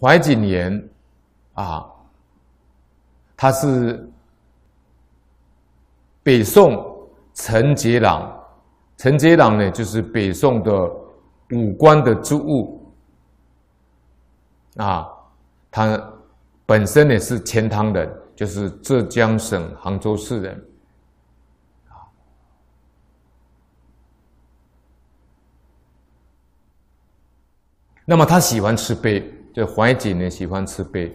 怀瑾言啊，他是北宋陈杰朗。陈杰朗呢，就是北宋的武官的职务啊，他本身呢是钱塘人，就是浙江省杭州市人啊。那么他喜欢吃鳖，就怀瑾呢喜欢吃鳖。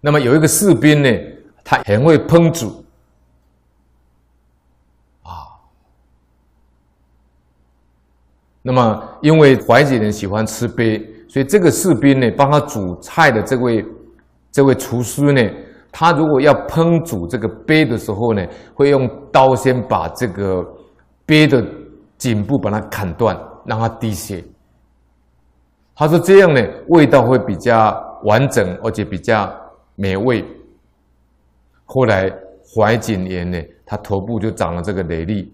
那么有一个士兵呢，他很会烹煮。啊那么，因为怀瑾人喜欢吃鳖，所以这个士兵呢，帮他煮菜的这位这位厨师呢，他如果要烹煮这个鳖的时候呢，会用刀先把这个鳖的颈部把它砍断，让它滴血。他说这样呢，味道会比较完整，而且比较美味。后来怀瑾年呢，他头部就长了这个雷粒。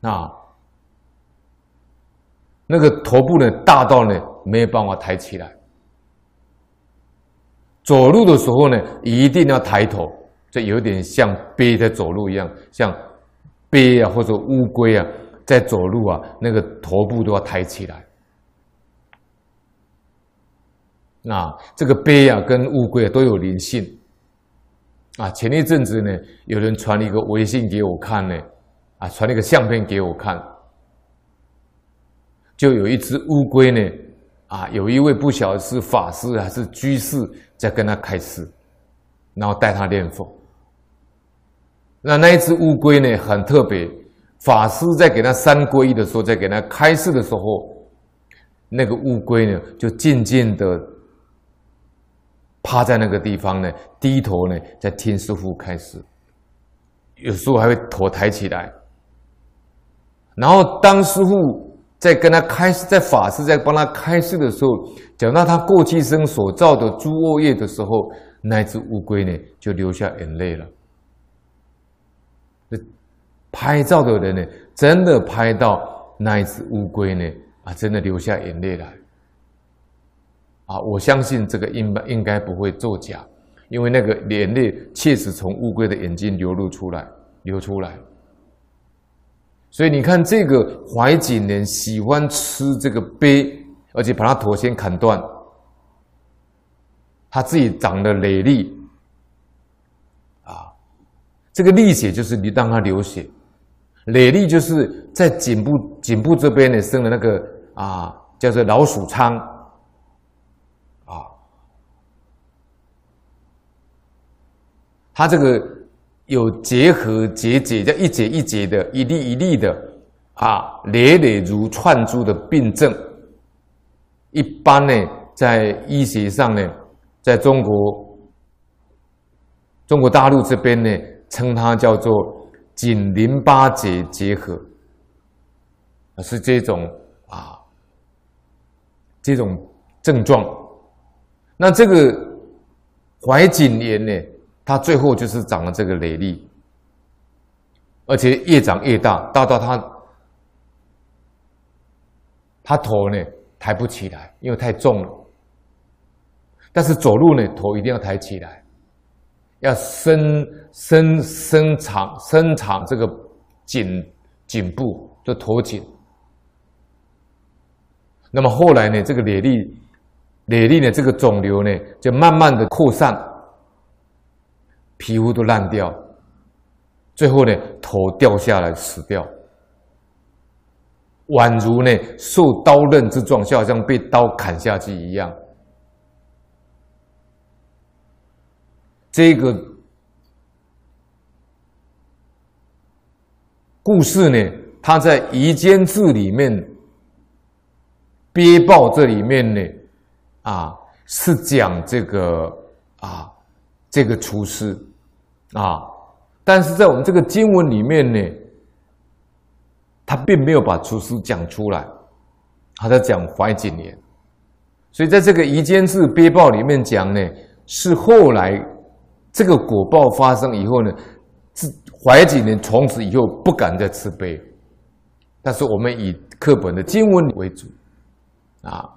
啊。那个头部呢，大到呢没有办法抬起来。走路的时候呢，一定要抬头，就有点像鳖在走路一样，像鳖啊或者乌龟啊在走路啊，那个头部都要抬起来。那这个鳖啊跟乌龟啊都有灵性。啊，前一阵子呢，有人传了一个微信给我看呢，啊，传了一个相片给我看。就有一只乌龟呢，啊，有一位不晓得是法师还是居士在跟他开示，然后带他念佛。那那一只乌龟呢，很特别，法师在给他三皈依的时候，在给他开示的时候，那个乌龟呢就静静的趴在那个地方呢，低头呢在听师傅开示，有时候还会头抬起来，然后当师傅。在跟他开示，在法师在帮他开示的时候，讲到他过去生所造的诸恶业的时候，那只乌龟呢就流下眼泪了。拍照的人呢，真的拍到那一只乌龟呢，啊，真的流下眼泪来。啊，我相信这个应应该不会作假，因为那个眼泪确实从乌龟的眼睛流露出来，流出来。所以你看，这个怀瑾人喜欢吃这个杯，而且把他头先砍断，他自己长了累痢，啊，这个痢血就是你让他流血，累痢就是在颈部颈部这边呢生了那个啊，叫做老鼠疮，他这个。有结核结节，叫一节一节的，一粒一粒的，啊，累累如串珠的病症。一般呢，在医学上呢，在中国中国大陆这边呢，称它叫做颈淋巴结结核，是这种啊，这种症状。那这个怀瑾炎呢？他最后就是长了这个累痢，而且越长越大，大到他他头呢抬不起来，因为太重了。但是走路呢，头一定要抬起来，要伸伸伸长伸长这个颈颈部，就头颈。那么后来呢，这个累痢累痢呢，这个肿瘤呢，就慢慢的扩散。皮肤都烂掉，最后呢，头掉下来死掉，宛如呢受刀刃之状，就好像被刀砍下去一样。这个故事呢，它在《夷坚志》里面，《憋报》这里面呢，啊，是讲这个啊。这个厨师。啊，但是在我们这个经文里面呢，他并没有把厨师讲出来，他在讲怀瑾年，所以在这个《夷坚志鳖报》里面讲呢，是后来这个果报发生以后呢，是怀瑾年从此以后不敢再吃鳖，但是我们以课本的经文为主。啊。